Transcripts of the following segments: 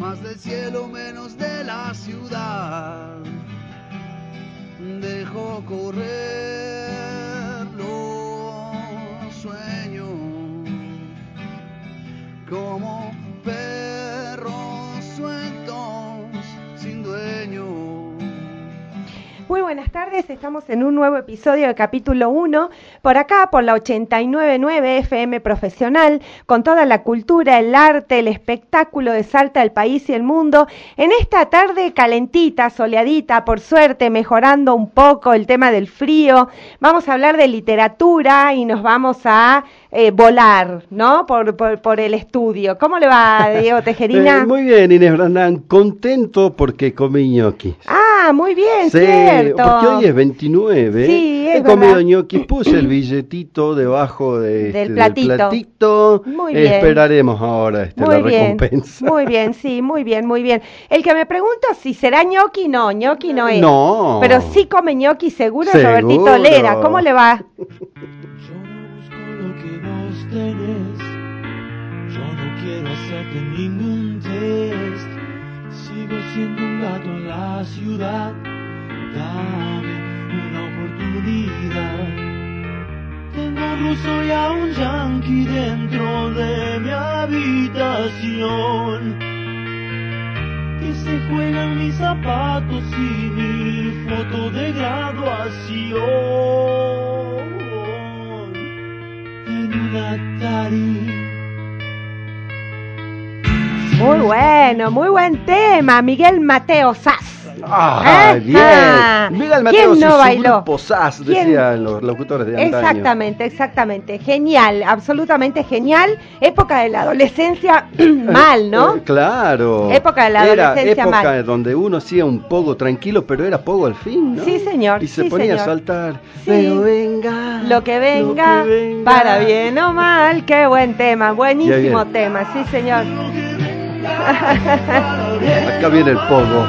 más del cielo menos de la ciudad. Dejo correr los sueños como perros sueltos Muy buenas tardes, estamos en un nuevo episodio de capítulo 1, por acá por la 899 FM Profesional, con toda la cultura, el arte, el espectáculo de Salta, el país y el mundo. En esta tarde calentita, soleadita, por suerte, mejorando un poco el tema del frío, vamos a hablar de literatura y nos vamos a eh, volar, ¿no? Por, por, por, el estudio. ¿Cómo le va, Diego Tejerina? Eh, muy bien, Inés Brandán, contento porque comí ñoquis. Ah, muy bien, sí, cierto. porque hoy es 29. Sí, es He comido verdad. ñoquis, puse el billetito debajo de, Del este, platito. platito. Muy bien. Esperaremos ahora este, Muy la bien, recompensa. muy bien, sí, muy bien, muy bien. El que me pregunta si será ñoqui, no, ñoqui no es. No. Pero sí come ñoqui seguro, Seguro. Robertito Lera. ¿Cómo le va? Yo no busco lo que vos tenés. Yo no quiero hacerte ningún test. Sigo siendo un gato en la ciudad. Dame una oportunidad. Tengo un ruso y a un yankee dentro de mi habitación. Que se juegan mis zapatos y mi foto de graduación en un Atari. Muy bueno, muy buen tema, Miguel Mateo Sass. Ah, ¿Eh? bien. Miguel Mateo ¿Quién no su bailó? grupo SAS, ¿Quién? decían los locutores de antaño. Exactamente, exactamente. Genial, absolutamente genial. Época de la adolescencia mal, ¿no? Eh, claro. Época de la Era adolescencia época mal. donde uno hacía un poco tranquilo, pero era poco al fin, ¿no? Sí, señor, Y se sí, ponía señor. a saltar. Sí. Pero venga. Lo que venga, lo que venga. para bien o mal, qué buen tema, buenísimo tema, sí señor. Acá viene el pogo.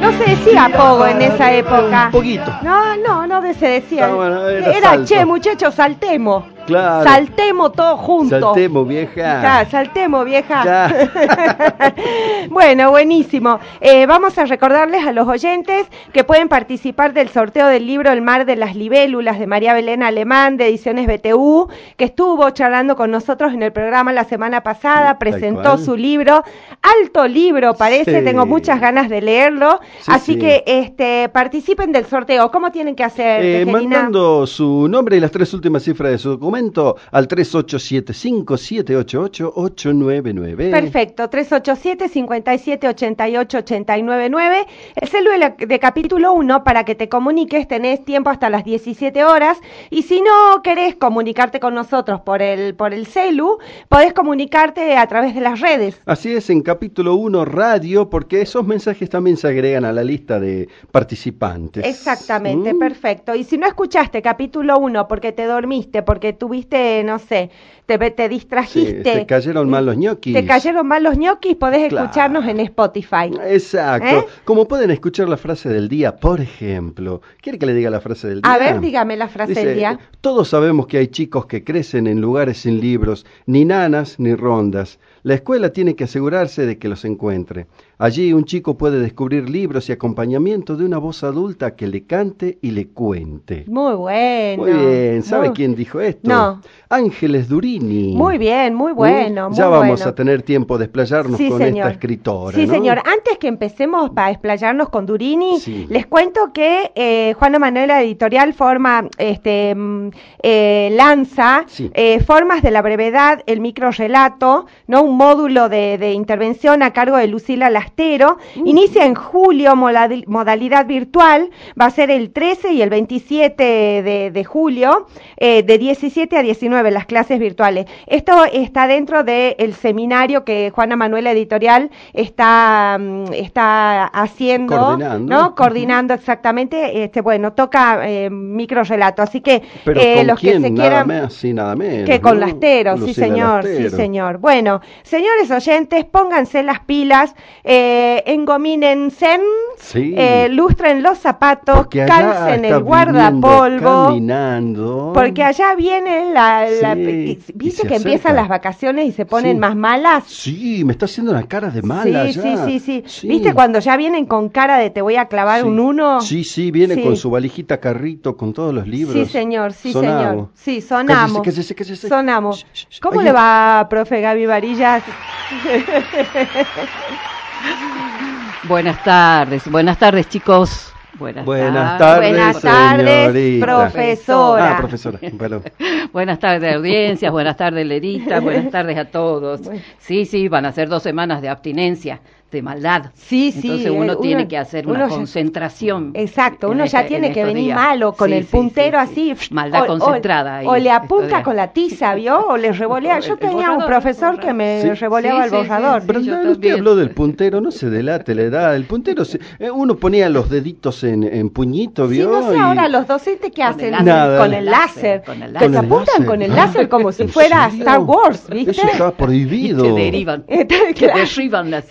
No se decía pogo en esa época. Un poquito. No, no, no se decía. Ah, bueno, era era che, muchachos, saltemos. Claro. Saltemos todos juntos. Saltemos, vieja. Ya, saltemos, vieja. Ya. bueno, buenísimo. Eh, vamos a recordarles a los oyentes que pueden participar del sorteo del libro El mar de las libélulas de María Belén Alemán de Ediciones BTU, que estuvo charlando con nosotros en el programa la semana pasada, presentó su libro, alto libro parece, Sí. tengo muchas ganas de leerlo, Sí, así sí. que este participen del sorteo. ¿Cómo tienen que hacer? Eh, mandando su nombre y las tres últimas cifras de su documento al 3875-788-899. Perfecto, 387-5788-899. El celular de capítulo 1 para que te comuniques, tenés tiempo hasta las 17 horas. Y si no querés comunicarte con nosotros por el, por el celu, podés comunicarte a través de las redes. Así es, en capítulo 1 radio, porque esos mensajes también se agregan a la lista de participantes. Exactamente, ¿Mm? perfecto. Y si no escuchaste capítulo 1 porque te dormiste, porque tuviste, no sé, te, te Sí, distrajiste. te cayeron mal los ñoquis. Te cayeron mal los ñoquis, podés Claro. escucharnos en Spotify. Exacto. ¿Eh? Como pueden escuchar la frase del día, por ejemplo. ¿Quiere que le diga la frase del día? A ver, dígame la frase Dice, del día. Todos sabemos que hay chicos que crecen en lugares sin libros, ni nanas ni rondas. La escuela tiene que asegurarse de que los encuentre. Allí un chico puede descubrir libros y acompañamiento de una voz adulta que le cante y le cuente. Muy bueno. Muy bien, ¿sabe Muy- quién dijo esto? No. Ángeles Durini. Muy bien, muy bueno. Mm, ya muy vamos bueno. a tener tiempo de explayarnos Sí, con señor. esta escritora. Sí, ¿no? señor. Antes que empecemos para explayarnos con Durini, Sí. les cuento que eh, Juana Manuela Editorial forma, este, mm, eh, lanza eh, Formas de la Brevedad, el microrelato, ¿no? Un módulo de, de intervención a cargo de Lucila Lastero. Uh. Inicia en julio, modalidad virtual, va a ser el 13 y el 27 de, de julio, eh, de 17 a 19 las clases virtuales. Esto está dentro del seminario que Juana Manuela Editorial está, mm, está haciendo, Coordinando. ¿no? Coordinando exactamente, este, bueno, toca eh, microrelato, así que Pero eh, ¿con los quién? que se Nada quieran... más, sí, nada menos. Que con ¿no? Lastero, sí señor, sí Lastero. señor. Bueno, señores oyentes, pónganse las pilas, eh, engomínense, Sí. eh, lustren los zapatos, calcen el guardapolvo, Caminando. porque allá viene la... Sí, Viste que empiezan las vacaciones y se ponen Sí. más malas. Sí, me está haciendo una cara de mala sí, ya. sí, sí, sí, ¿Viste cuando ya vienen con cara de te voy a clavar un uno? Sí, sí, viene con su valijita carrito con todos los libros. Sí, señor, sí, Sonamos. señor. Sí, sonamos. Cállese, cállese, cállese. Sonamos. ¿Cómo Ay, le va, profe Gaby Buenas tardes, buenas tardes chicos. Buenas, Buenas tardes. tardes, Buenas tardes, señorita. profesora. Ah, profesora, perdón. Buenas tardes audiencias, buenas tardes Lerita, buenas tardes a todos. Sí, sí, van a ser dos semanas de abstinencia, de maldad. Sí, sí, Entonces eh, uno, uno- tiene que hacer una ya- concentración. Exacto, uno ya este- tiene en que venir días. malo con Sí, el sí, puntero sí, sí. así. Maldad o- o- concentrada. ahí, O, le apunta con la tiza, ¿vio? O le revolea. Yo tenía un profesor que me Sí. revoleaba Sí, el sí, sí, borrador. sí. Pero no, usted habló del puntero, no se delate la edad. El puntero, se- eh, uno ponía los deditos en, en puñito, Sí, ¿vio? no sé Y- ahora los docentes que Con hacen el láser. Nada. con el láser. Con el láser. apuntan con el láser como si ¿En fuera? Star Wars, ¿viste? Eso estaba prohibido. te derivan. Te- derriban la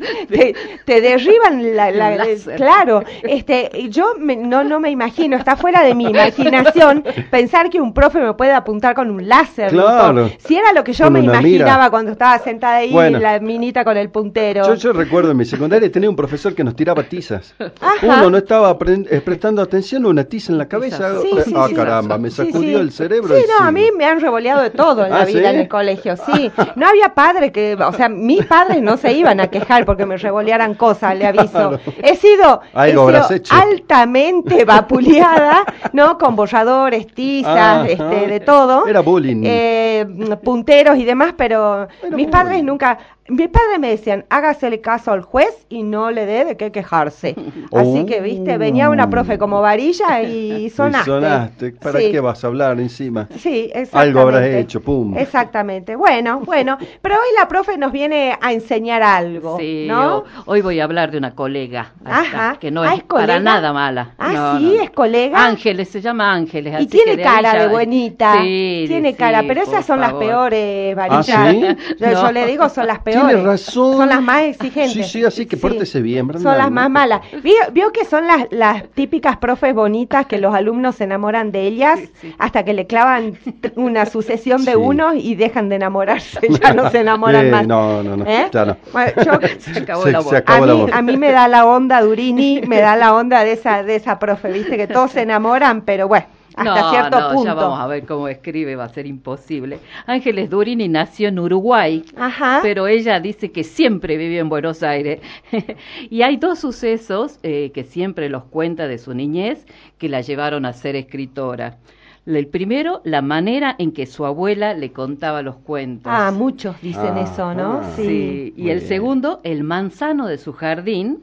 te, te, derriban la, la- claro este yo me- no no me imagino está fuera de mi imaginación pensar que un profe me puede apuntar con un láser Claro. ¿no? si era lo que yo Con me imaginaba mira. cuando estaba sentada ahí Bueno. la minita con el puntero Yo, yo recuerdo en mi secundaria tenía un profesor que nos tiraba tizas. Ajá. Uno no estaba eh, prestando atención, una tiza en la cabeza. Sí, eh, sí, ah, sí. caramba, me sacudió sí. el cerebro. Sí, no, a mí me han revoleado de todo en la ¿Ah, vida sí? en el colegio, sí. No había padre que, o sea, mis padres no se iban a quejar porque me revolearan cosas, le aviso. Claro. He sido, he altamente vapuleada, ¿no? Con borradores, tizas, este, de todo. Era bullying. Eh, punteros y demás, pero Era mis padres nunca... Mis padres me decían, hágasele caso al juez y no le dé de qué quejarse. Así que, viste, venía una profe como varilla y Y sonaste. sonaste. ¿Para Sí. qué vas a hablar encima? Sí, exactamente. Algo habrás hecho, pum. Exactamente. Bueno, bueno, pero hoy la profe nos viene a enseñar algo, Sí, ¿no? ho- hoy voy a hablar de una colega, Ajá. que no Ah, es, para nada mala. Ah, No, sí, no, no. es colega. Ángeles, se llama Ángeles. Y así tiene que de cara de ya- buenita. Sí, tiene sí, cara, pero esas son las peores, ¿Ah, varilla. sí? yo, yo No. le digo, son las Tiene peores. razón. Son las más exigentes. Sí, sí, así que pórtese bien, Brenda, Son las más malas. ¿Vio, vio que son las, las típicas profes bonitas que los alumnos se enamoran de ellas hasta que le clavan una sucesión de Sí. unos y dejan de enamorarse, ya no se enamoran Eh, más. no, no, no, ¿Eh? ya no. Bueno, yo- Se acabó Se- el se amor. acabó a, el mí, a mí me da la onda Durini, me da la onda de esa de esa profe, viste que todos se enamoran, pero bueno, hasta no, cierto no, punto. ya vamos a ver cómo escribe, va a ser imposible. Ángeles Durini nació en Uruguay, Ajá. pero ella dice que siempre vivió en Buenos Aires. y hay dos sucesos eh, que siempre los cuenta de su niñez que la llevaron a ser escritora. El primero, la manera en que su abuela le contaba los cuentos. Ah, muchos dicen Ah, eso, ¿no? ah. Sí, y Muy el bien. segundo, el manzano de su jardín,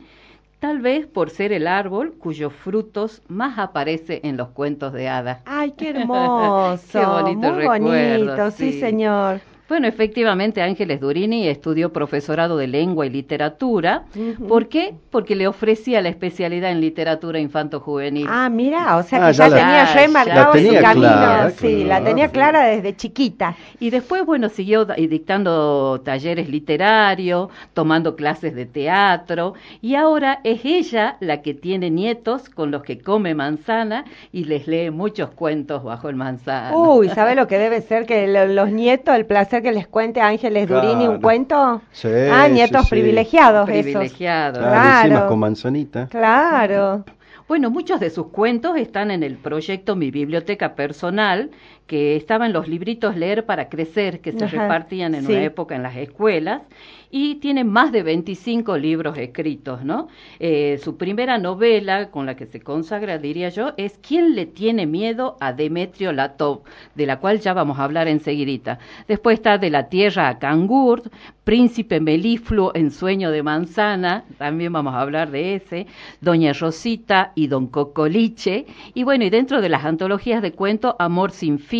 tal vez por ser el árbol cuyos frutos más aparece en los cuentos de hadas. Ay, qué hermoso. Qué bonito Muy recuerdo, bonito, sí, sí. señor. Bueno, efectivamente, Ángeles Durini estudió profesorado de lengua y literatura. ¿Por qué? Porque le ofrecía la especialidad en literatura infanto-juvenil. Ah, mira, o sea Ah, que ya ya, la- tenía ya remarcado su camino. clara, sí, claro, la tenía sí. clara desde chiquita. Y después, bueno, siguió dictando talleres literarios, tomando clases de teatro, y ahora es ella la que tiene nietos con los que come manzana y les lee muchos cuentos bajo el manzano. Uy, ¿sabe lo que debe ser que lo- los nietos, el placer que les cuente a Ángeles Durini un cuento? Sí, ah, nietos sí, sí. privilegiados esos. Privilegiados. Claro, con manzanita. Claro. Bueno, muchos de sus cuentos están en el proyecto Mi Biblioteca Personal, que estaba en los libritos Leer para Crecer, que se Ajá, repartían en sí. una época en las escuelas, y tiene más de 25 libros escritos, ¿no? Eh, su primera novela con la que se consagra, diría yo, es ¿Quién le tiene miedo a Demetrio Latov? de la cual ya vamos a hablar enseguidita. Después está De la Tierra a Cangur, Príncipe Melifluo en Sueño de Manzana, también vamos a hablar de ese, Doña Rosita y Don Cocoliche, y bueno, y dentro de las antologías de cuento, Amor sin fin,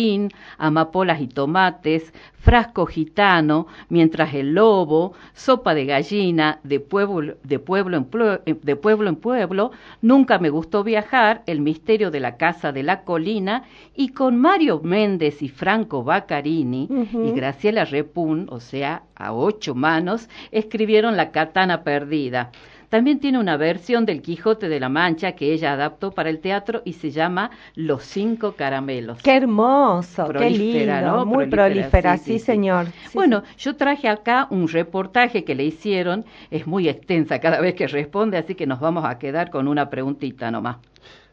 Amapolas y Tomates, Frasco Gitano, Mientras el Lobo, Sopa de Gallina, De Pueblo, de pueblo, en, Pue- de pueblo en Pueblo, Nunca me gustó viajar, El misterio de la Casa de la Colina, y con Mario Méndez y Franco Baccarini y Graciela Repun, o sea, a ocho manos, escribieron La Katana Perdida. También tiene una versión del Quijote de la Mancha que ella adaptó para el teatro y se llama Los Cinco Caramelos. Qué hermoso, qué Prolífera, lindo, ¿no? muy Prolífera, prolífera, sí, sí, señor. Sí, bueno, yo traje acá un reportaje que le hicieron, es muy extensa cada vez que responde, así que nos vamos a quedar con una preguntita nomás.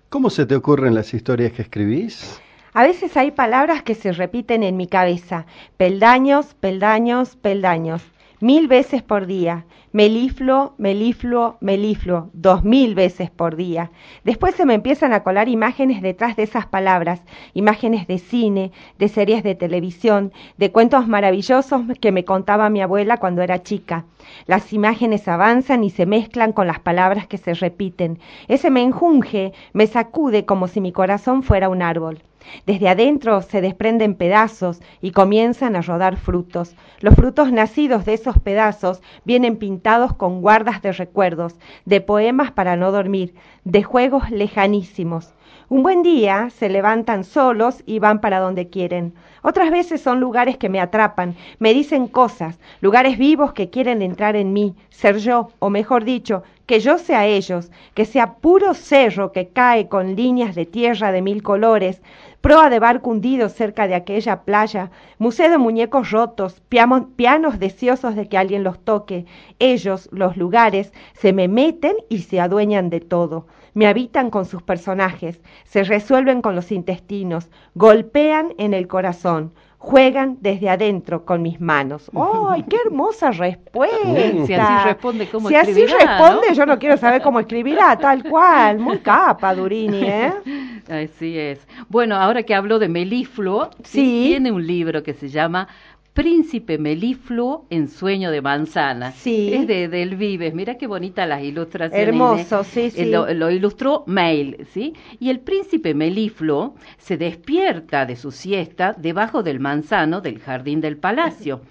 ¿Cómo se te ocurren las historias que escribís? A veces hay palabras que se repiten en mi cabeza. Peldaños, peldaños, peldaños. Mil veces por día. Melifluo, melifluo, melifluo. Dos mil veces por día. Después se me empiezan a colar imágenes detrás de esas palabras. Imágenes de cine, de series de televisión, de cuentos maravillosos que me contaba mi abuela cuando era chica. Las imágenes avanzan y se mezclan con las palabras que se repiten. Ese me enjunge, me sacude como si mi corazón fuera un árbol. Desde adentro se desprenden pedazos y comienzan a rodar frutos. Los frutos nacidos de esos pedazos vienen pintados con guardas de recuerdos, de poemas para no dormir, de juegos lejanísimos. Un buen día se levantan solos y van para donde quieren. Otras veces son lugares que me atrapan, me dicen cosas, lugares vivos que quieren entrar en mí, ser yo, o mejor dicho, que yo sea ellos, que sea puro cerro que cae con líneas de tierra de mil colores, proa de barco hundido cerca de aquella playa, museo de muñecos rotos, pianos deseosos de que alguien los toque. Ellos, los lugares, se me meten y se adueñan de todo. Me habitan con sus personajes, se resuelven con los intestinos, golpean en el corazón, juegan desde adentro con mis manos. ¡Ay, qué hermosa respuesta! Si así responde, ¿cómo Si así responde, no? yo no quiero saber cómo escribirá, tal cual. Muy capa, Durini, ¿eh? Así es. Bueno, ahora que hablo de Melifluo, Sí. tiene un libro que se llama Príncipe Melifluo en Sueño de Manzana. Sí. Es de Del Vives. Mira qué bonitas las ilustraciones. Hermoso, Inés. sí, Eh, sí. Lo, lo ilustró Mail, ¿sí? Y el príncipe Melifluo se despierta de su siesta debajo del manzano del jardín del palacio.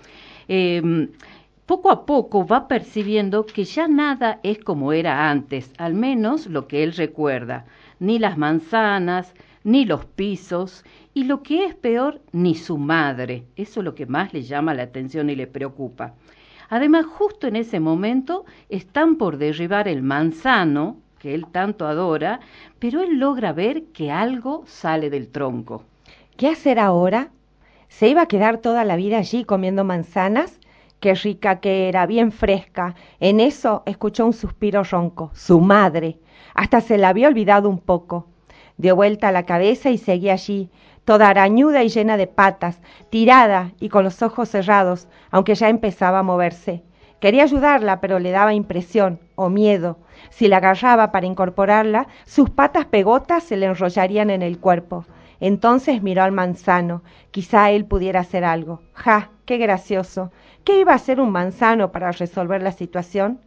Eh, poco a poco va percibiendo que ya nada es como era antes, al menos lo que él recuerda, ni las manzanas, ni los pisos, y lo que es peor, ni su madre. Eso es lo que más le llama la atención y le preocupa. Además, justo en ese momento están por derribar el manzano, que él tanto adora, pero él logra ver que algo sale del tronco. ¿Qué hacer ahora? ¿Se iba a quedar toda la vida allí comiendo manzanas? Qué rica que era, bien fresca. En eso escuchó un suspiro ronco. Su madre. Hasta se la había olvidado un poco. Dio vuelta la cabeza y seguía allí, toda arañuda y llena de patas, tirada y con los ojos cerrados, aunque ya empezaba a moverse. Quería ayudarla, pero le daba impresión o miedo. Si la agarraba para incorporarla, sus patas pegotas se le enrollarían en el cuerpo. Entonces miró al manzano. Quizá él pudiera hacer algo. ¡Ja! ¡Qué gracioso! ¿Qué iba a hacer un manzano para resolver la situación?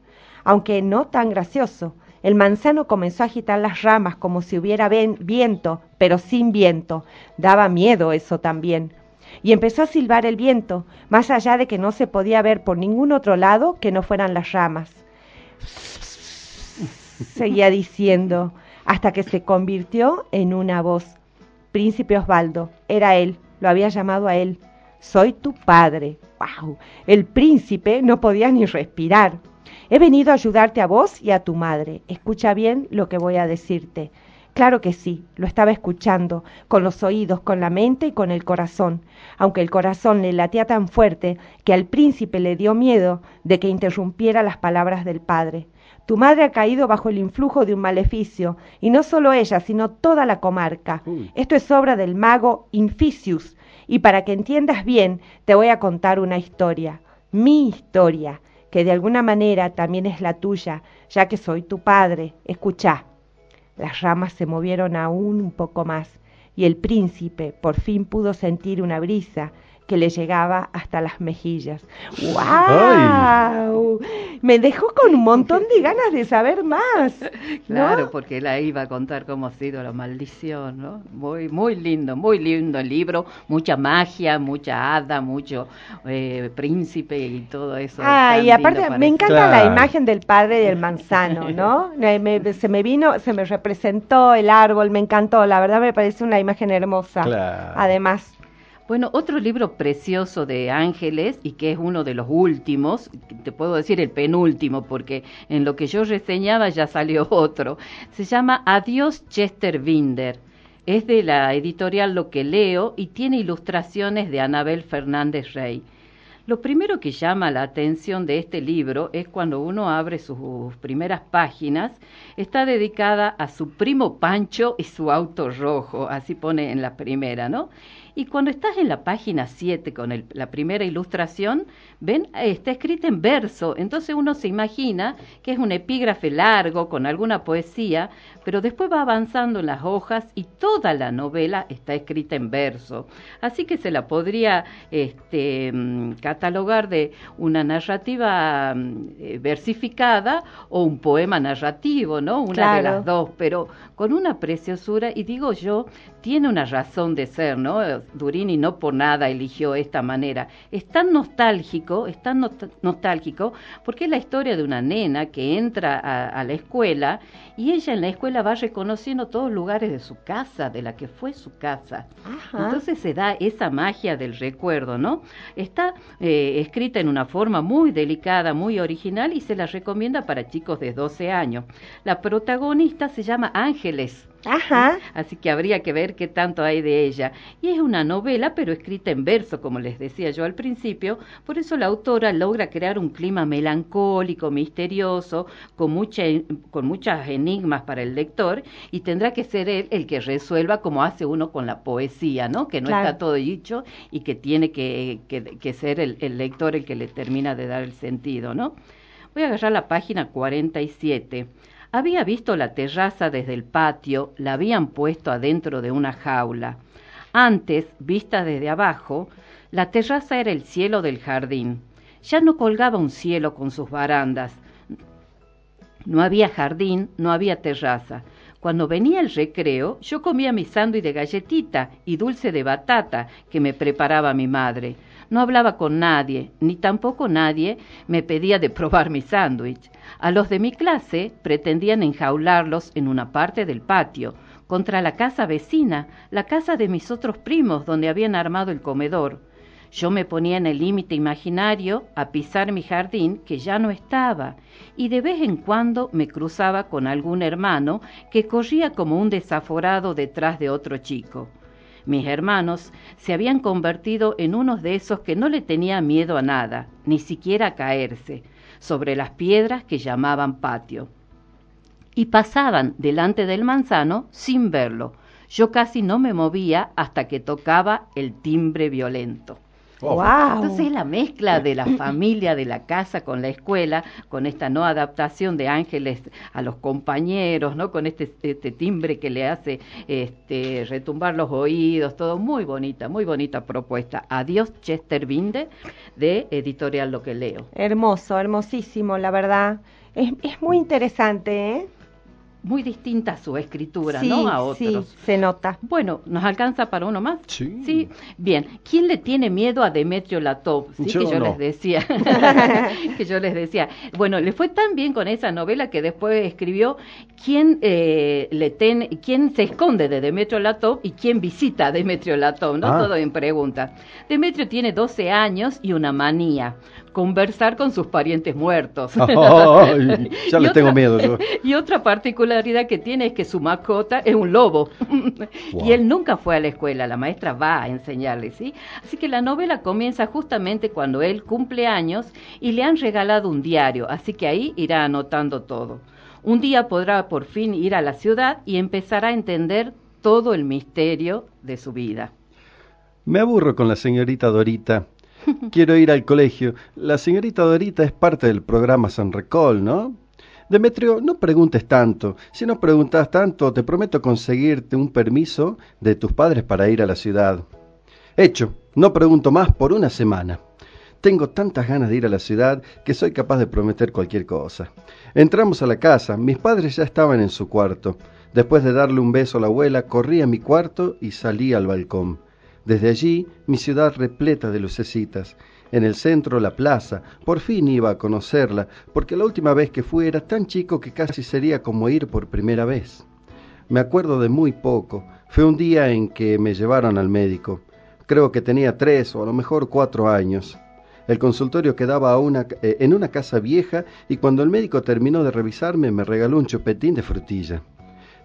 Aunque no tan gracioso. El manzano comenzó a agitar las ramas como si hubiera viento, pero sin viento. Daba miedo eso también. Y empezó a silbar el viento, más allá de que no se podía ver por ningún otro lado que no fueran las ramas. Seguía diciendo, hasta que se convirtió en una voz. Príncipe Osvaldo, era él, lo había llamado a él. Soy tu padre. ¡Wow! El príncipe no podía ni respirar. He venido a ayudarte a vos y a tu madre. Escucha bien lo que voy a decirte. Claro que sí, lo estaba escuchando, con los oídos, con la mente y con el corazón, aunque el corazón le latía tan fuerte que al príncipe le dio miedo de que interrumpiera las palabras del padre. Tu madre ha caído bajo el influjo de un maleficio, y no solo ella, sino toda la comarca. Esto es obra del mago Inficius, y para que entiendas bien, te voy a contar una historia, mi historia, que de alguna manera también es la tuya, ya que soy tu padre. Escuchá. Las ramas se movieron aún un poco más, y el príncipe por fin pudo sentir una brisa que le llegaba hasta las mejillas. ¡Wow! Me dejó con un montón de ganas de saber más. ¿no? Claro, porque él ahí iba a contar cómo ha sido la maldición, ¿no? Muy, muy lindo, muy lindo el libro, mucha magia, mucha hada, mucho eh, príncipe y todo eso. Ah, y aparte me encanta la imagen del padre del manzano, ¿no? Me- me- se me vino, se me representó el árbol, me encantó, la verdad me parece una imagen hermosa. Claro. Además, Bueno, otro libro precioso de Ángeles y que es uno de los últimos, te puedo decir el penúltimo porque en lo que yo reseñaba ya salió otro, se llama Adiós Chester Binder. Es de la editorial Lo que leo y tiene ilustraciones de Anabel Fernández Rey. Lo primero que llama la atención de este libro es cuando uno abre sus primeras páginas, está dedicada a su primo Pancho y su auto rojo, así pone en la primera, ¿no? Y cuando estás en la página 7 con el- la primera ilustración, ven, está escrita en verso, entonces uno se imagina que es un epígrafe largo con alguna poesía, pero después va avanzando en las hojas y toda la novela está escrita en verso. Así que se la podría este, mm, catalogar de una narrativa mm, eh, versificada o un poema narrativo, ¿no? Una de las dos, pero con una preciosura y digo yo, tiene una razón de ser, ¿no? Durini no por nada eligió esta manera. Es tan nostálgico, es tan nostálgico porque es la historia de una nena que entra a, a la escuela y ella en la escuela va reconociendo todos los lugares de su casa, de la que fue su casa. Ajá. Entonces se da esa magia del recuerdo, ¿no? Está eh, escrita en una forma muy delicada, muy original y se la recomienda para chicos de 12 años. La protagonista se llama Ángeles. Ajá. Así que habría que ver qué tanto hay de ella. Y es una novela, pero escrita en verso, como les decía yo al principio. Por eso la autora logra crear un clima melancólico, misterioso, con, mucha, con muchos enigmas para el lector, y tendrá que ser él el que resuelva como hace uno con la poesía, ¿no? Que no Claro. está todo dicho y que tiene que, que- que ser el, el lector el que le termina de dar el sentido, ¿no? Voy a agarrar la página 47. Había visto la terraza desde el patio, la habían puesto adentro de una jaula. Antes, vista desde abajo, la terraza era el cielo del jardín. Ya no colgaba un cielo con sus barandas. No había jardín, no había terraza. Cuando venía el recreo, yo comía mi sándwich de galletita y dulce de batata que me preparaba mi madre. No hablaba con nadie, ni tampoco nadie me pedía de probar mi sándwich. A los de mi clase pretendían enjaularlos en una parte del patio, contra la casa vecina, la casa de mis otros primos, donde habían armado el comedor. Yo me ponía en el límite imaginario a pisar mi jardín que ya no estaba, y de vez en cuando me cruzaba con algún hermano que corría como un desaforado detrás de otro chico. Mis hermanos se habían convertido en unos de esos que no le tenía miedo a nada, ni siquiera a caerse, sobre las piedras que llamaban patio. Y pasaban delante del manzano sin verlo. Yo casi no me movía hasta que tocaba el timbre violento. Oh. Wow. Entonces la mezcla de la familia, de la casa con la escuela, con esta no adaptación de ángeles a los compañeros, ¿no? Con este, este timbre que le hace este, retumbar los oídos, todo muy bonita, muy bonita propuesta. Adiós Chester Binde de Editorial Lo que leo. Hermoso, hermosísimo, la verdad. Es, es muy interesante, ¿eh? Muy distinta a su escritura, sí, ¿no? A otros. sí, se nota. Bueno, ¿nos alcanza para uno más? Sí. Bien. ¿Quién le tiene miedo a Demetrio Latov? Sí, Yo que yo no. les decía. que yo les decía. Bueno, le fue tan bien con esa novela que después escribió quién eh, le ten, quién se esconde de Demetrio Latov y quién visita a Demetrio Latov, ¿no? Ah. Todo en pregunta. Demetrio tiene 12 años y una manía, conversar con sus parientes muertos. Ya Y le tengo miedo yo. Y otra particularidad particularidad que tiene es que su mascota es un lobo. y él nunca fue a la escuela, la maestra va a enseñarle, ¿sí? Así que la novela comienza justamente cuando él cumple años y le han regalado un diario, así que ahí irá anotando todo. Un día podrá por fin ir a la ciudad y empezará a entender todo el misterio de su vida. Me aburro con la señorita Dorita. Quiero ir al colegio. La señorita Dorita es parte del programa San Recol, ¿no? Demetrio, no preguntes tanto. Si no preguntas tanto, te prometo conseguirte un permiso de tus padres para ir a la ciudad. Hecho, no pregunto más por una semana. Tengo tantas ganas de ir a la ciudad que soy capaz de prometer cualquier cosa. Entramos a la casa, mis padres ya estaban en su cuarto. Después de darle un beso a la abuela, corrí a mi cuarto y salí al balcón. Desde allí, mi ciudad repleta de lucecitas en el centro la plaza. Por fin iba a conocerla, porque la última vez que fui era tan chico que casi sería como ir por primera vez. Me acuerdo de muy poco. Fue un día en que me llevaron al médico. Creo que tenía tres o a lo mejor cuatro años. El consultorio quedaba eh, en una casa vieja y cuando el médico terminó de revisarme me regaló un chupetín de frutilla.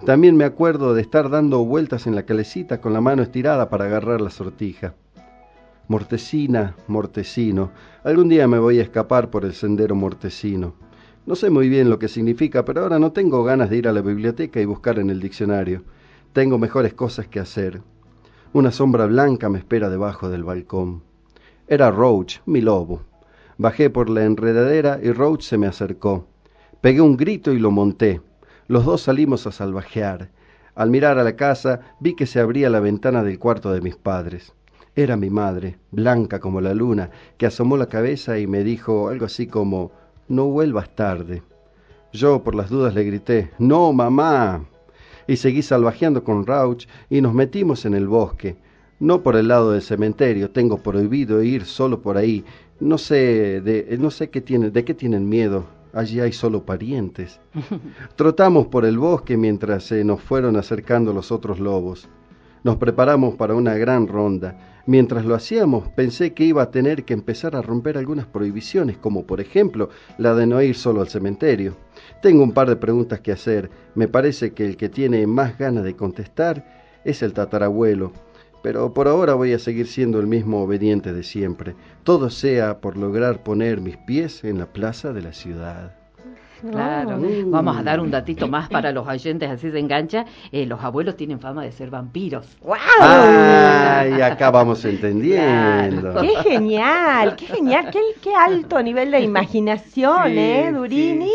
También me acuerdo de estar dando vueltas en la calecita con la mano estirada para agarrar la sortija. Mortecina, Mortecino. Algún día me voy a escapar por el sendero mortecino. No sé muy bien lo que significa, pero ahora no tengo ganas de ir a la biblioteca y buscar en el diccionario. Tengo mejores cosas que hacer. Una sombra blanca me espera debajo del balcón. Era Roach, mi lobo. Bajé por la enredadera y Roach se me acercó. Pegué un grito y lo monté. Los dos salimos a salvajear. Al mirar a la casa vi que se abría la ventana del cuarto de mis padres. Era mi madre, blanca como la luna, que asomó la cabeza y me dijo algo así como No vuelvas tarde. Yo por las dudas le grité No, mamá. Y seguí salvajeando con Rauch y nos metimos en el bosque. No por el lado del cementerio, tengo prohibido ir solo por ahí. No sé de, no sé qué tienen, de qué tienen miedo. Allí hay solo parientes. Trotamos por el bosque mientras se nos fueron acercando los otros lobos. Nos preparamos para una gran ronda. Mientras lo hacíamos, pensé que iba a tener que empezar a romper algunas prohibiciones, como por ejemplo la de no ir solo al cementerio. Tengo un par de preguntas que hacer. Me parece que el que tiene más ganas de contestar es el tatarabuelo. Pero por ahora voy a seguir siendo el mismo obediente de siempre. Todo sea por lograr poner mis pies en la plaza de la ciudad. Claro, vamos a dar un datito más para los oyentes, así se engancha. Eh, los abuelos tienen fama de ser vampiros. ¡Wow! ¡Ay! Acá vamos entendiendo. ¡Qué genial! ¡Qué genial! ¡Qué, alto nivel de imaginación, eh, Durini!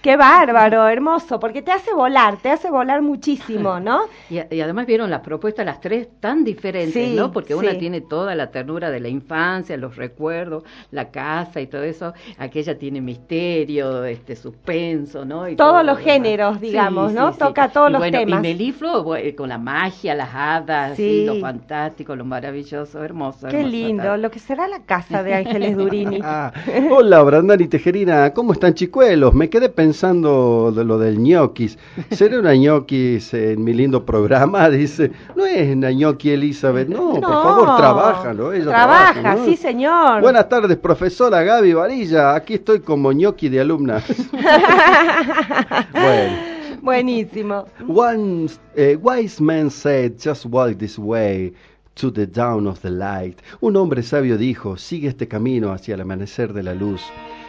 ¡Qué bárbaro! Hermoso, porque te hace volar, te hace volar muchísimo, ¿no? Y, además vieron las propuestas, las tres tan diferentes, ¿no? Porque una tiene toda la ternura de la infancia, los recuerdos, la casa y todo eso. Aquella tiene misterio, este, sus ¿no? todos los géneros, digamos, ¿no? Toca todos los temas. Y Melifluo, eh, con la magia, las hadas, lo fantástico, lo maravilloso, hermoso. Qué lindo, lo que será la casa de Ángeles Durini. Ah, hola, Brandani Tejerina, ¿cómo están chicuelos? Me quedé pensando de lo del ñoquis. ¿Seré una ñoquis en mi lindo programa? Dice, no es una ñoqui Elizabeth, no, por favor, trabaja, trabaja, sí señor. Buenas tardes, profesora Gaby Varilla, aquí estoy como ñoqui de alumna. bueno. Buenísimo. One uh, wise man said, just walk this way to the dawn of the light. Un hombre sabio dijo, sigue este camino hacia el amanecer de la luz.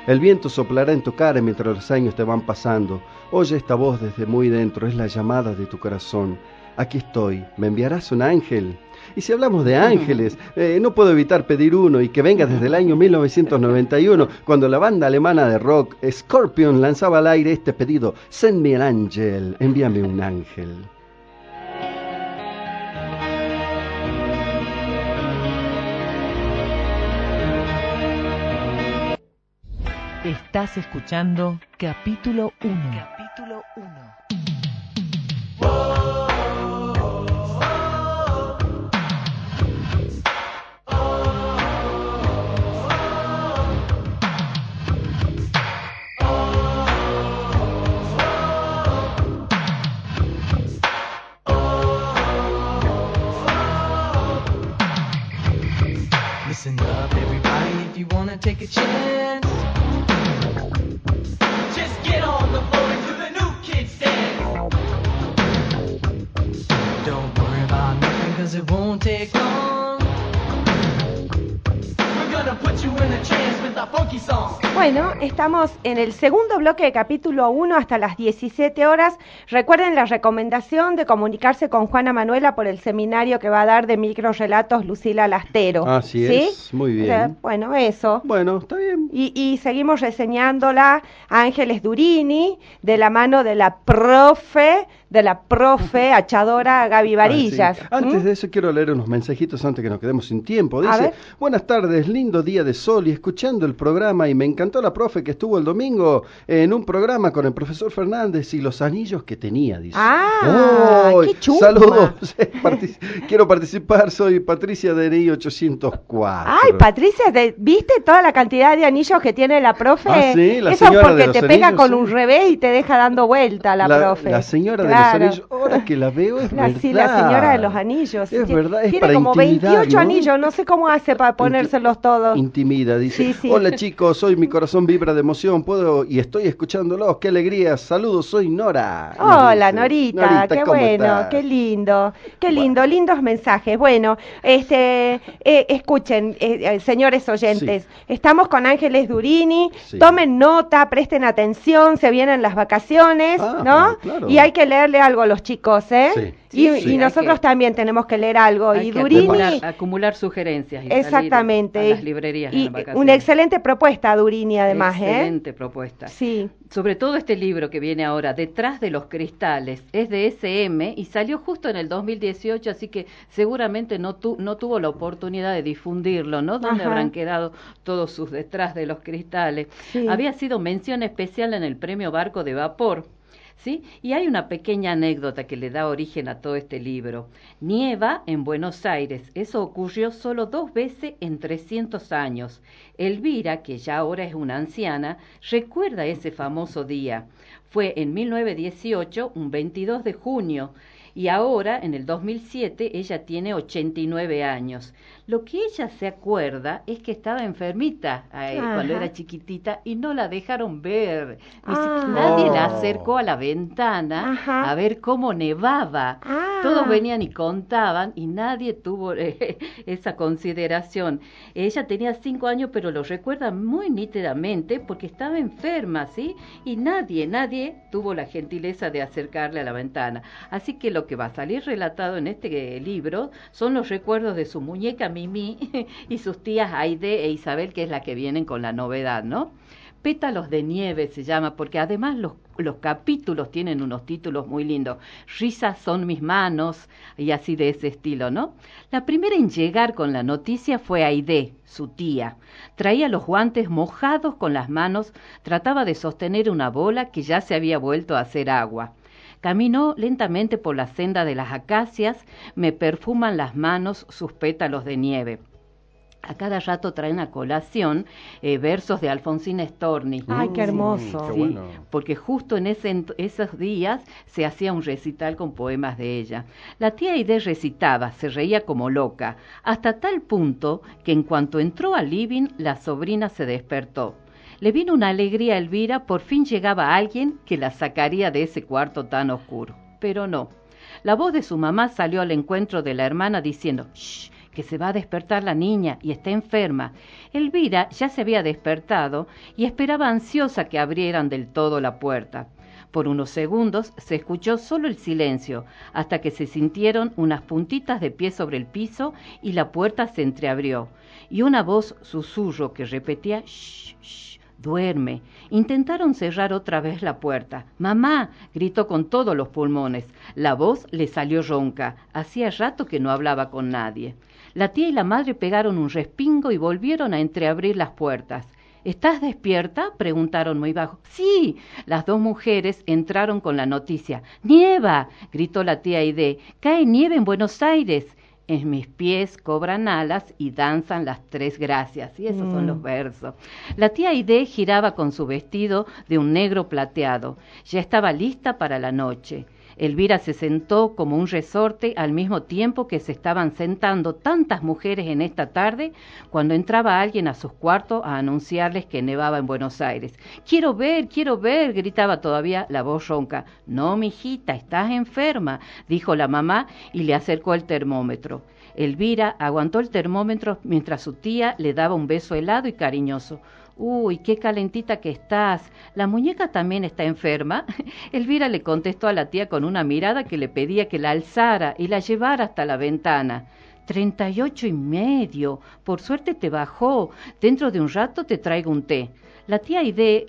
El viento soplará en tu cara mientras los años te van pasando. Oye esta voz desde muy dentro, es la llamada de tu corazón. Aquí estoy, ¿me enviarás un ángel? Y si hablamos de ángeles, eh, no puedo evitar pedir uno y que venga desde el año 1991, cuando la banda alemana de rock Scorpion lanzaba al aire este pedido, Send me an angel, envíame un ángel. Estás escuchando capítulo 1. Capítulo 1. Take a chance. Bueno, estamos en el segundo bloque de capítulo 1 hasta las 17 horas. Recuerden la recomendación de comunicarse con Juana Manuela por el seminario que va a dar de microrelatos Lucila Lastero. Así ¿Sí? es, muy bien. O sea, bueno, eso. Bueno, está bien. Y, y seguimos reseñándola a Ángeles Durini de la mano de la profe, de la profe achadora Gaby Varillas. Ah, sí. Antes ¿Mm? de eso quiero leer unos mensajitos antes que nos quedemos sin tiempo. Dice, buenas tardes, lindo día de sol y escuchando el programa y me encantó la profe que estuvo el domingo en un programa con el profesor Fernández y los anillos que tenía, dice. Ah, qué chuma. Saludos, Partic- quiero participar, soy Patricia DNI 804. Ay, Patricia, ¿te- ¿viste toda la cantidad de anillos que tiene la profe? Ah, sí, la Eso es porque de los te pega con sí. un revés y te deja dando vuelta la, profe. la señora Claro. de los anillos, ahora que la veo es La, verdad. sí, la señora de los anillos. Es verdad, es Tiene para como intimidar, 28 ¿no? anillos, no sé cómo hace para ponérselos todos. Intimida, dice. Sí, sí. Hola chicos, soy mi corazón vibra de emoción, puedo y estoy escuchándolos. Qué alegría. Saludos, soy Nora. Hola. Norita, qué ¿cómo bueno, estás? qué lindo, qué lindo, lindos mensajes. Bueno, este, eh, escuchen, eh, eh, señores oyentes, estamos con Ángeles Durini, tomen nota, presten atención, se vienen las vacaciones, Ah, ¿no? claro. Y hay que leerle algo a los chicos, ¿eh? Sí. Y, Sí, y nosotros que- también tenemos que leer algo. Hay y que Durini, acumular, acumular sugerencias y salir exactamente. a las librerías en y vacaciones. una excelente propuesta, Durini, además, ¿eh? Excelente propuesta. Sí. Sobre todo este libro que viene ahora, Detrás de los Cristales, es de SM y salió justo en el 2018, así que seguramente no, tu- no tuvo la oportunidad de difundirlo, ¿no? ¿Dónde Ajá. habrán quedado todos sus Detrás de los Cristales? Sí. Había sido mención especial en el premio Barco de Vapor. ¿Sí? Y hay una pequeña anécdota que le da origen a todo este libro. Nieva en Buenos Aires. Eso ocurrió solo dos veces en 300 años. Elvira, que ya ahora es una anciana, recuerda ese famoso día. Fue en 1918, un 22 de junio, y ahora, en el 2007, ella tiene 89 años. Lo que ella se acuerda es que estaba enfermita eh, cuando era chiquitita y no la dejaron ver. Ni Ah. siquiera nadie la Oh. acercó a la ventana Ajá. a ver cómo nevaba. Ah. Todos venían y contaban y nadie tuvo eh, esa consideración. Ella tenía cinco años, pero lo recuerda muy nítidamente porque estaba enferma, ¿sí? Y nadie, nadie tuvo la gentileza de acercarle a la ventana. Así que lo que va a salir relatado en este eh, libro son los recuerdos de su muñeca Mimi y sus tías Aide e Isabel, que es la que vienen con la novedad, ¿no? Pétalos de nieve se llama, porque además los, los capítulos tienen unos títulos muy lindos. Risas son mis manos, y así de ese estilo, ¿no? La primera en llegar con la noticia fue Aide, su tía. Traía los guantes mojados con las manos, trataba de sostener una bola que ya se había vuelto a hacer agua. Caminó lentamente por la senda de las acacias, me perfuman las manos sus pétalos de nieve. A cada rato traen a colación eh, versos de Alfonsín Storni. Ay, qué hermoso. qué bueno. porque justo en ese, esos días se hacía un recital con poemas de ella. La tía Aide recitaba, se reía como loca, hasta tal punto que en cuanto entró al living, la sobrina se despertó. Le vino una alegría a Elvira, por fin llegaba alguien que la sacaría de ese cuarto tan oscuro. Pero no. La voz de su mamá salió al encuentro de la hermana diciendo, ¡Shh! Que se va a despertar la niña y está enferma. Elvira ya se había despertado y esperaba ansiosa que abrieran del todo la puerta. Por unos segundos se escuchó solo el silencio, hasta que se sintieron unas puntitas de pie sobre el piso y la puerta se entreabrió. Y una voz susurro que repetía shh, shh, duerme. Intentaron cerrar otra vez la puerta. Mamá, gritó con todos los pulmones. La voz le salió ronca. Hacía rato que no hablaba con nadie. La tía y la madre pegaron un respingo y volvieron a entreabrir las puertas. ¿Estás despierta? preguntaron muy bajo. Sí. Las dos mujeres entraron con la noticia. ¡Nieva! gritó la tía Aide. ¡Cae nieve en Buenos Aires! En mis pies cobran alas y danzan las tres gracias. Y esos son Mm. los versos. La tía Aide giraba con su vestido de un negro plateado. Ya estaba lista para la noche. Elvira se sentó como un resorte al mismo tiempo que se estaban sentando tantas mujeres en esta tarde cuando entraba alguien a sus cuartos a anunciarles que nevaba en Buenos Aires. Quiero ver, quiero ver, gritaba todavía la voz ronca. No, mijita, estás enferma, dijo la mamá y le acercó el termómetro. Elvira aguantó el termómetro mientras su tía le daba un beso helado y cariñoso. Uy, qué calentita que estás. ¿La muñeca también está enferma? Elvira le contestó a la tía con una mirada que le pedía que la alzara y la llevara hasta la ventana. Treinta y ocho y medio. Por suerte te bajó. Dentro de un rato te traigo un té. La tía Aide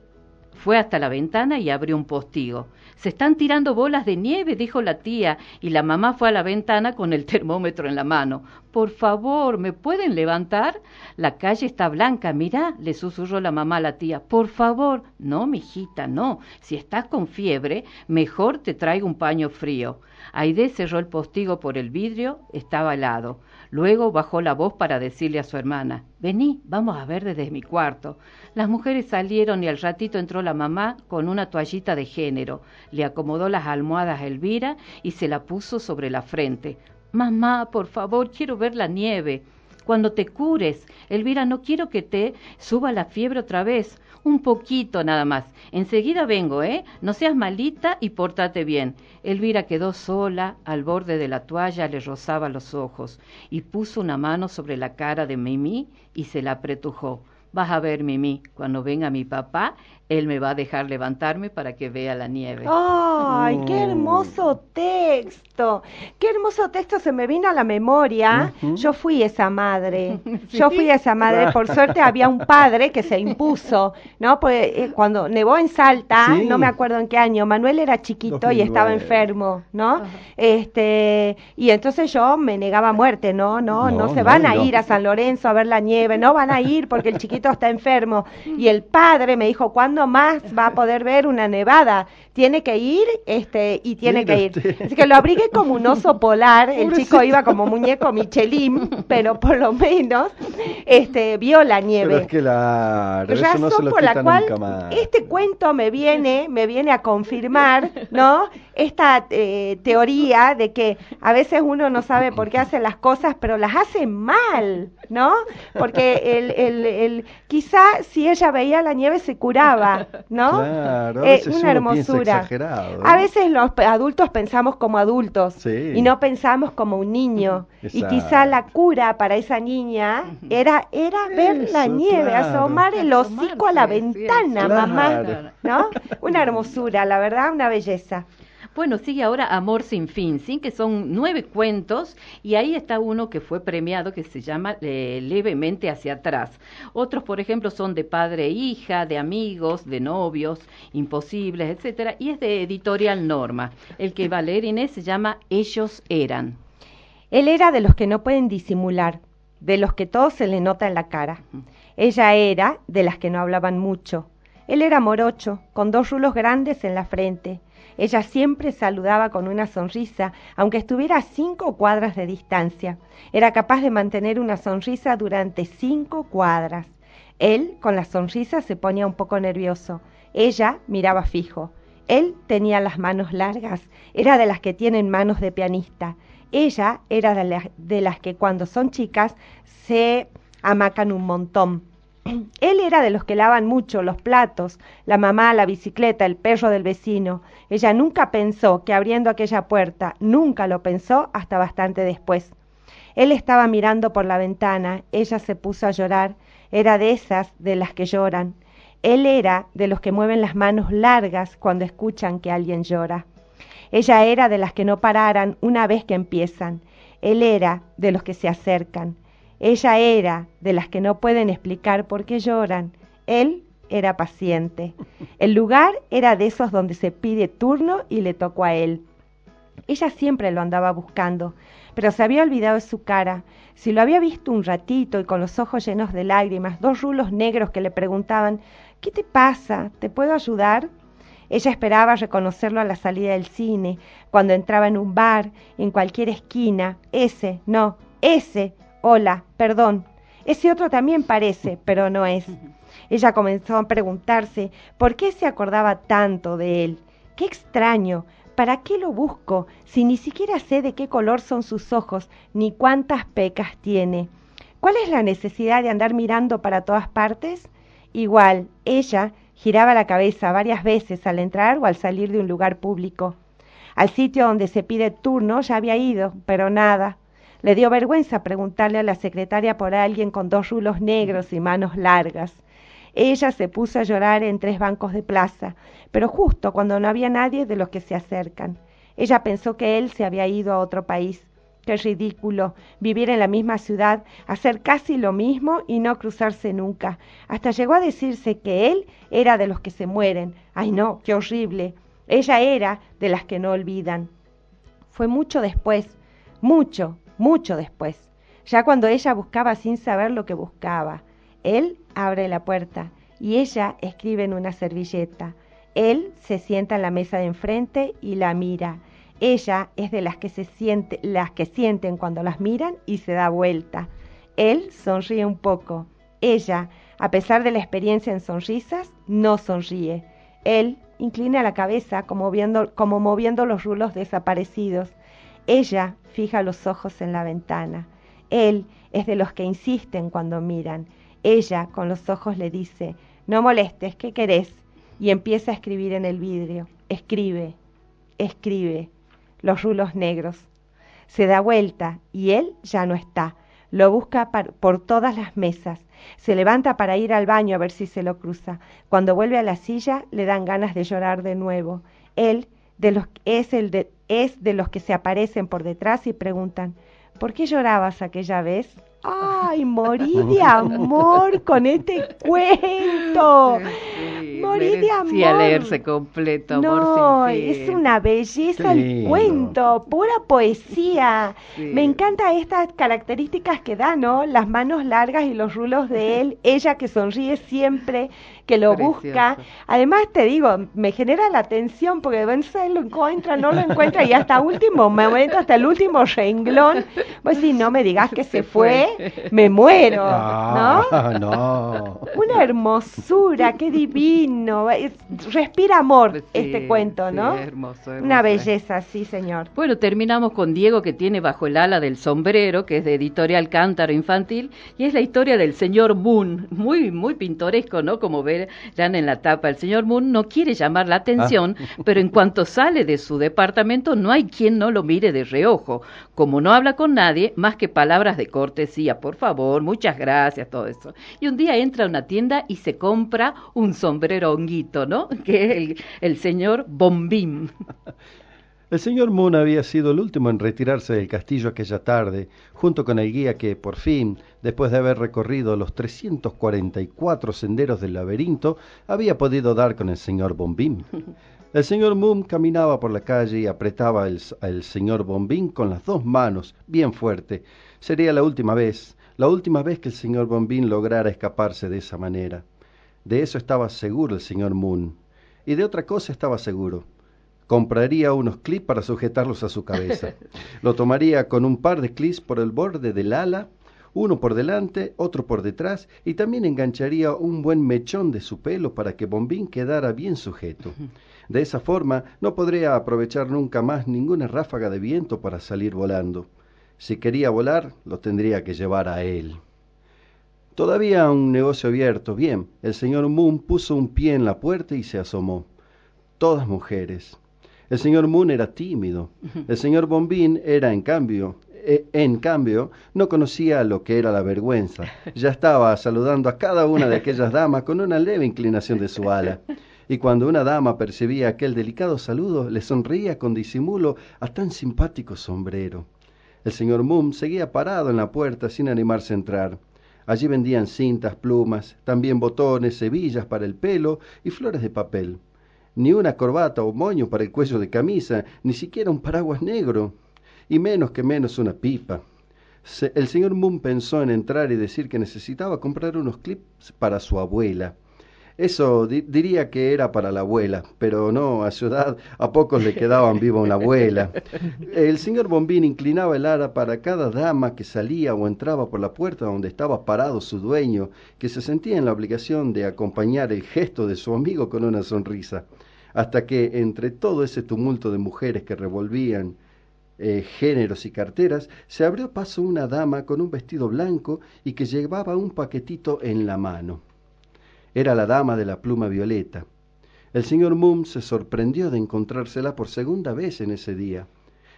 fue hasta la ventana y abrió un postigo. Se están tirando bolas de nieve, dijo la tía, y la mamá fue a la ventana con el termómetro en la mano. Por favor, ¿me pueden levantar? La calle está blanca, mirá, le susurró la mamá a la tía. Por favor. No, mijita, no. Si estás con fiebre, mejor te traigo un paño frío. Aide cerró el postigo por el vidrio, estaba helado. Luego bajó la voz para decirle a su hermana, Vení, vamos a ver desde mi cuarto. Las mujeres salieron y al ratito entró la mamá con una toallita de género. Le acomodó las almohadas a Elvira y se la puso sobre la frente. Mamá, por favor, quiero ver la nieve. Cuando te cures, Elvira, no quiero que te suba la fiebre otra vez. Un poquito nada más. Enseguida vengo, ¿eh? No seas malita y pórtate bien. Elvira quedó sola, al borde de la toalla le rozaba los ojos, y puso una mano sobre la cara de Mimi y se la apretujó. Vas a ver, Mimi, cuando venga mi papá, él me va a dejar levantarme para que vea la nieve. ¡Ay, qué mm. hermoso texto! ¡Qué hermoso texto se me vino a la memoria! Yo fui esa madre. Yo fui esa madre. Por suerte había un padre que se impuso, ¿no? Pues eh, cuando nevó en Salta, no me acuerdo en qué año, Manuel era chiquito y estaba enfermo, ¿no? Este, y entonces yo me negaba a muerte, ¿no? No, no, se van a ir a San Lorenzo a ver la nieve, no van a ir porque el chiquito está enfermo. Y el padre me dijo, ¿cuándo más va a poder ver una nevada. Tiene que ir este y tiene que ir. Así que lo abrigué como un oso polar. El chico iba como muñeco Michelin, pero por lo menos este vio la nieve. Pero es que la razón por la cual este cuento me viene me viene a confirmar, ¿no? Esta eh, teoría de que a veces uno no sabe por qué hace las cosas, pero las hace mal, ¿no? Porque el, el, el, quizá si ella veía la nieve se curaba ¿no? Claro, a eh, una hermosura. A veces los adultos pensamos como adultos y no pensamos como un niño. Y quizá la cura para esa niña era, era ver la nieve, asomar el hocico a la ventana, mamá. ¿No? Una hermosura, la verdad, una belleza. Bueno, sigue ahora Amor sin fin, ¿sí? que son nueve cuentos y ahí está uno que fue premiado que se llama eh, Levemente hacia atrás. Otros, por ejemplo, son de padre e hija, de amigos, de novios, imposibles, etcétera, y es de editorial Norma. El que va a leer Inés se llama Ellos eran. Él era de los que no pueden disimular, de los que todo se le nota en la cara. Ella era de las que no hablaban mucho. Él era morocho, con dos rulos grandes en la frente ella siempre saludaba con una sonrisa, aunque estuviera a cinco cuadras de distancia. Era capaz de mantener una sonrisa durante cinco cuadras. Él, con la sonrisa, se ponía un poco nervioso. Ella miraba fijo. Él tenía las manos largas, era de las que tienen manos de pianista. Ella era de, de las que cuando son chicas se amacan un montón. Él era de los que lavan mucho los platos, la mamá, la bicicleta, el perro del vecino. Ella nunca pensó que abriendo aquella puerta, nunca lo pensó hasta bastante después. Él estaba mirando por la ventana, ella se puso a llorar, era de esas de las que lloran. Él era de los que mueven las manos largas cuando escuchan que alguien llora. Ella era de las que no pararan una vez que empiezan. Él era de los que se acercan. Ella era de las que no pueden explicar por qué lloran. Él era paciente. El lugar era de esos donde se pide turno y le tocó a él. Ella siempre lo andaba buscando, pero se había olvidado de su cara. Si lo había visto un ratito y con los ojos llenos de lágrimas, dos rulos negros que le preguntaban ¿Qué te pasa? ¿Te puedo ayudar? Ella esperaba reconocerlo a la salida del cine, cuando entraba en un bar, en cualquier esquina. Ese, no, ese Hola, perdón. Ese otro también parece, pero no es. Ella comenzó a preguntarse por qué se acordaba tanto de él. Qué extraño. ¿Para qué lo busco si ni siquiera sé de qué color son sus ojos ni cuántas pecas tiene? ¿Cuál es la necesidad de andar mirando para todas partes? Igual, ella giraba la cabeza varias veces al entrar o al salir de un lugar público. Al sitio donde se pide turno ya había ido, pero nada. Le dio vergüenza preguntarle a la secretaria por alguien con dos rulos negros y manos largas. Ella se puso a llorar en tres bancos de plaza, pero justo cuando no había nadie de los que se acercan. Ella pensó que él se había ido a otro país. Qué ridículo vivir en la misma ciudad, hacer casi lo mismo y no cruzarse nunca. Hasta llegó a decirse que él era de los que se mueren. Ay no, qué horrible. Ella era de las que no olvidan. Fue mucho después, mucho, mucho después, ya cuando ella buscaba sin saber lo que buscaba. Él abre la puerta y ella escribe en una servilleta. Él se sienta en la mesa de enfrente y la mira. Ella es de las que se siente, las que sienten cuando las miran y se da vuelta. Él sonríe un poco. Ella, a pesar de la experiencia en sonrisas, no sonríe. Él inclina la cabeza como, como moviendo los rulos desaparecidos. Ella fija los ojos en la ventana. Él es de los que insisten cuando miran. Ella con los ojos le dice, no molestes, ¿qué querés? Y empieza a escribir en el vidrio. Escribe, escribe, los rulos negros. Se da vuelta y él ya no está. Lo busca por todas las mesas. Se levanta para ir al baño a ver si se lo cruza. Cuando vuelve a la silla le dan ganas de llorar de nuevo. Él de los, es, el de, es de los que se aparecen por detrás y preguntan, ¿por qué llorabas aquella vez? ¡Ay, morí de amor con este cuento! morí de amor. leerse completo, amor No, es una belleza el cuento, pura poesía. Me encantan estas características que da, ¿no? Las manos largas y los rulos de él, ella que sonríe siempre, que lo busca. Además, te digo, me genera la atención porque Benza lo encuentra, no lo encuentra y hasta último momento, hasta el último renglón, pues si no me digas que se fue, me muero, ¿no? No. Una hermosura, qué divino. respira amor este cuento, ¿no? hermoso, Una belleza, sí, señor. Bueno, terminamos con Diego que tiene bajo el ala del sombrero, que es de editorial Cántaro Infantil, y es la historia del señor Moon, muy, muy pintoresco, ¿no? Como verán en la tapa, el señor Moon no quiere llamar la atención, ah. pero en cuanto sale de su departamento no hay quien no lo mire de reojo. Como no habla con nadie, más que palabras de cortesía, por favor, muchas gracias, todo eso. Y un día entra a una tienda y se compra un sombrero honguito, ¿no? Que es el, el señor Bombín. El señor Moon había sido el último en retirarse del castillo aquella tarde, junto con el guía que, por fin, después de haber recorrido los 344 senderos del laberinto, había podido dar con el señor Bombín. El señor Moon caminaba por la calle y apretaba al señor Bombín con las dos manos, bien fuerte. Sería la última vez, la última vez que el señor Bombín lograra escaparse de esa manera. De eso estaba seguro el señor Moon. Y de otra cosa estaba seguro compraría unos clips para sujetarlos a su cabeza. Lo tomaría con un par de clips por el borde del ala, uno por delante, otro por detrás, y también engancharía un buen mechón de su pelo para que Bombín quedara bien sujeto. De esa forma no podría aprovechar nunca más ninguna ráfaga de viento para salir volando. Si quería volar, lo tendría que llevar a él. Todavía un negocio abierto. Bien, el señor Moon puso un pie en la puerta y se asomó. Todas mujeres. El señor Moon era tímido. El señor Bombín era, en cambio, e, en cambio, no conocía lo que era la vergüenza. Ya estaba saludando a cada una de aquellas damas con una leve inclinación de su ala. Y cuando una dama percibía aquel delicado saludo, le sonreía con disimulo a tan simpático sombrero. El señor Moon seguía parado en la puerta sin animarse a entrar. Allí vendían cintas, plumas, también botones, hebillas para el pelo y flores de papel ni una corbata o moño para el cuello de camisa, ni siquiera un paraguas negro, y menos que menos una pipa. el señor Moon pensó en entrar y decir que necesitaba comprar unos clips para su abuela. Eso diría que era para la abuela, pero no, a su edad a pocos le quedaban viva una abuela. El señor Bombín inclinaba el ara para cada dama que salía o entraba por la puerta donde estaba parado su dueño, que se sentía en la obligación de acompañar el gesto de su amigo con una sonrisa. hasta que entre todo ese tumulto de mujeres que revolvían eh, géneros y carteras, se abrió paso una dama con un vestido blanco y que llevaba un paquetito en la mano. Era la dama de la pluma violeta. El señor Moon se sorprendió de encontrársela por segunda vez en ese día.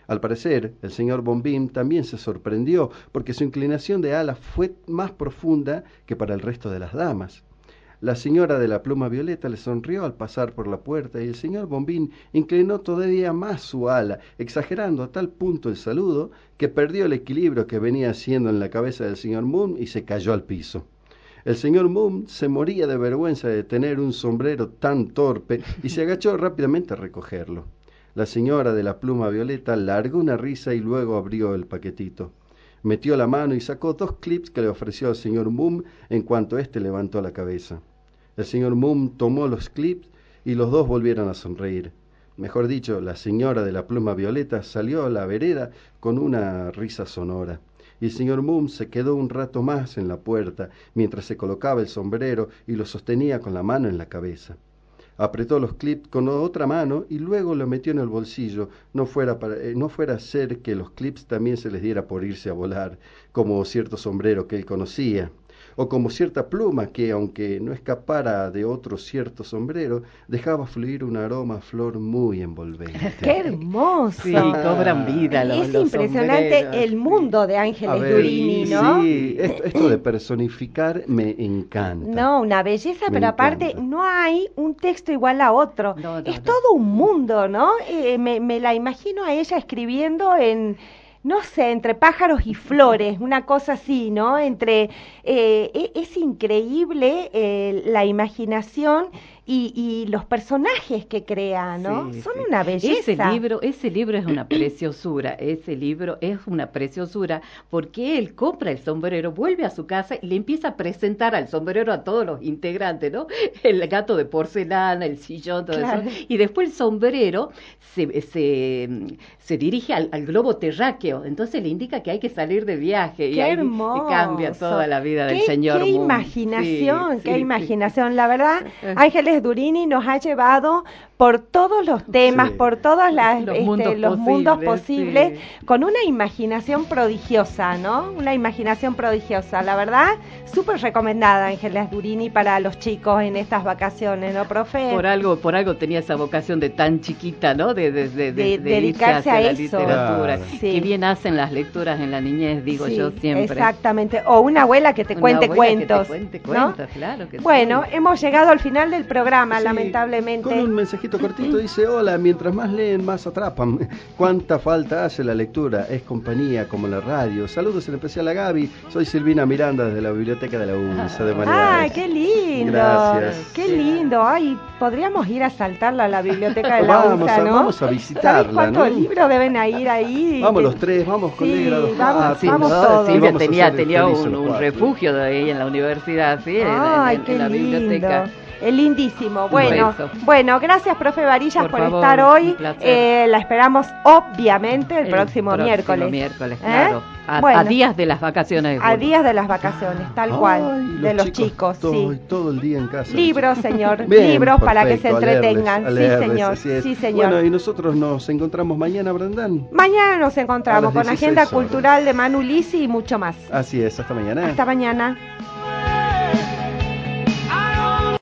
Al parecer, el señor Bombim también se sorprendió porque su inclinación de ala fue más profunda que para el resto de las damas. La señora de la pluma violeta le sonrió al pasar por la puerta y el señor Bombín inclinó todavía más su ala, exagerando a tal punto el saludo que perdió el equilibrio que venía haciendo en la cabeza del señor Moon y se cayó al piso. El señor Moon se moría de vergüenza de tener un sombrero tan torpe y se agachó rápidamente a recogerlo. La señora de la pluma violeta largó una risa y luego abrió el paquetito. Metió la mano y sacó dos clips que le ofreció al señor Moon en cuanto éste levantó la cabeza. El señor Moon tomó los clips y los dos volvieron a sonreír. Mejor dicho, la señora de la pluma violeta salió a la vereda con una risa sonora. Y el señor Moon se quedó un rato más en la puerta mientras se colocaba el sombrero y lo sostenía con la mano en la cabeza. Apretó los clips con otra mano y luego lo metió en el bolsillo, no fuera, eh, no fuera a ser que los clips también se les diera por irse a volar, como cierto sombrero que él conocía o como cierta pluma que, aunque no escapara de otro cierto sombrero, dejaba fluir un aroma a flor muy envolvente. ¡Qué hermoso! Sí, cobran vida los, Es impresionante el mundo de Ángeles Durini, ¿no? Sí, esto, de personificar me encanta. No, una belleza, pero aparte no hay un texto igual a otro. es todo un mundo, ¿no? Eh, me, me la imagino a ella escribiendo en no sé, entre pájaros y flores, una cosa así, ¿no? Entre, eh, e, es increíble eh, la imaginación y, los personajes que crea, ¿no? Son una belleza. Ese libro, ese libro es una preciosura, ese libro es una preciosura porque él compra el sombrero, vuelve a su casa y le empieza a presentar al sombrero a todos los integrantes, ¿no? El gato de porcelana, el sillón, todo eso. Y después el sombrero se, se, se dirige al, globo terráqueo, entonces le indica que hay que salir de viaje y ahí cambia toda la vida del señor. Qué imaginación, qué imaginación. La verdad, Ángeles Durini nos ha llevado por todos los temas, por todos las, los, este, mundos, posibles, con una imaginación prodigiosa, ¿no? Una imaginación prodigiosa. La verdad, súper recomendada Ángeles Durini para los chicos en estas vacaciones, ¿no, profe? Por algo, por algo tenía esa vocación de tan chiquita, ¿no? De, dedicarse a, la literatura. Qué bien hacen las lecturas en la niñez, digo yo siempre. Exactamente. O una abuela que te cuente cuentos. cuente cuentos, claro que Bueno, hemos llegado al final del programa, lamentablemente. Con un mensajito cortito dice, hola, mientras más leen, más atrapan. ¿Cuánta falta hace la lectura? Es compañía como la radio. Saludos en especial a Gaby. Soy Silvina Miranda desde la Biblioteca de la UNSA de Manera. ¡Ay, qué lindo! Gracias. ¡Qué lindo! Ay, podríamos ir a saltarla a la Biblioteca de la vamos UNSA, ¿no? Vamos a visitarla, ¿Cuántos libros deben ir ahí? Vamos los tres, vamos con sí, vamos, vamos todos. Silvia tenía, tenía un, un refugio de ahí en la universidad, sí, Ay, en, qué la lindo. biblioteca. Es lindísimo. Bueno, bueno, gracias, profe Varillas, por, estar hoy. Eh, la esperamos, obviamente, el, próximo, miércoles. miércoles, ¿Eh? claro. A, días de las vacaciones. a días de las vacaciones, tal cual, de los chicos. todo, todo el día en casa. Libros, señor. libros para que se entretengan. sí, señor. Sí, señor. Bueno, y nosotros nos encontramos mañana, Brandán. Mañana nos encontramos con Agenda Cultural de Manu Lisi y mucho más. Así es, hasta mañana. Hasta mañana.